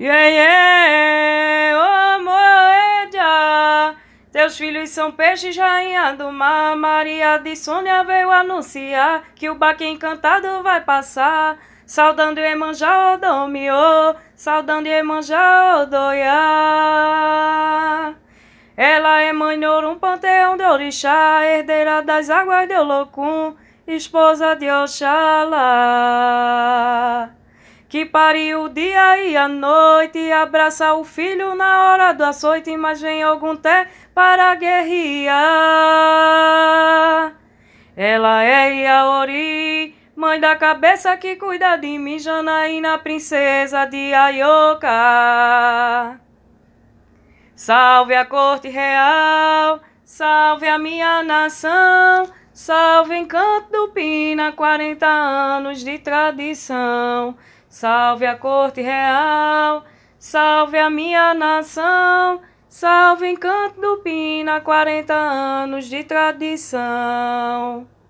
Iê, ô Moedia, teus filhos são peixes, rainha do mar. Maria de Sônia veio anunciar que o baque encantado vai passar. Saudando Emanjá Odomiô, saudando Emanjá Odoiá. Ela é mãe de um panteão de orixá, herdeira das águas de Olocum, esposa de Oxalá que pariu o dia e a noite, abraça o filho na hora do açoite, mas vem algum té para guerrear. Ela é Iaori, mãe da cabeça que cuida de mim, Janaína, princesa de Ayoka. Salve a corte real, salve a minha nação, salve encanto do Pina, 40 anos de tradição. Salve a corte real, salve a minha nação, salve encanto do Pina, 40 anos de tradição.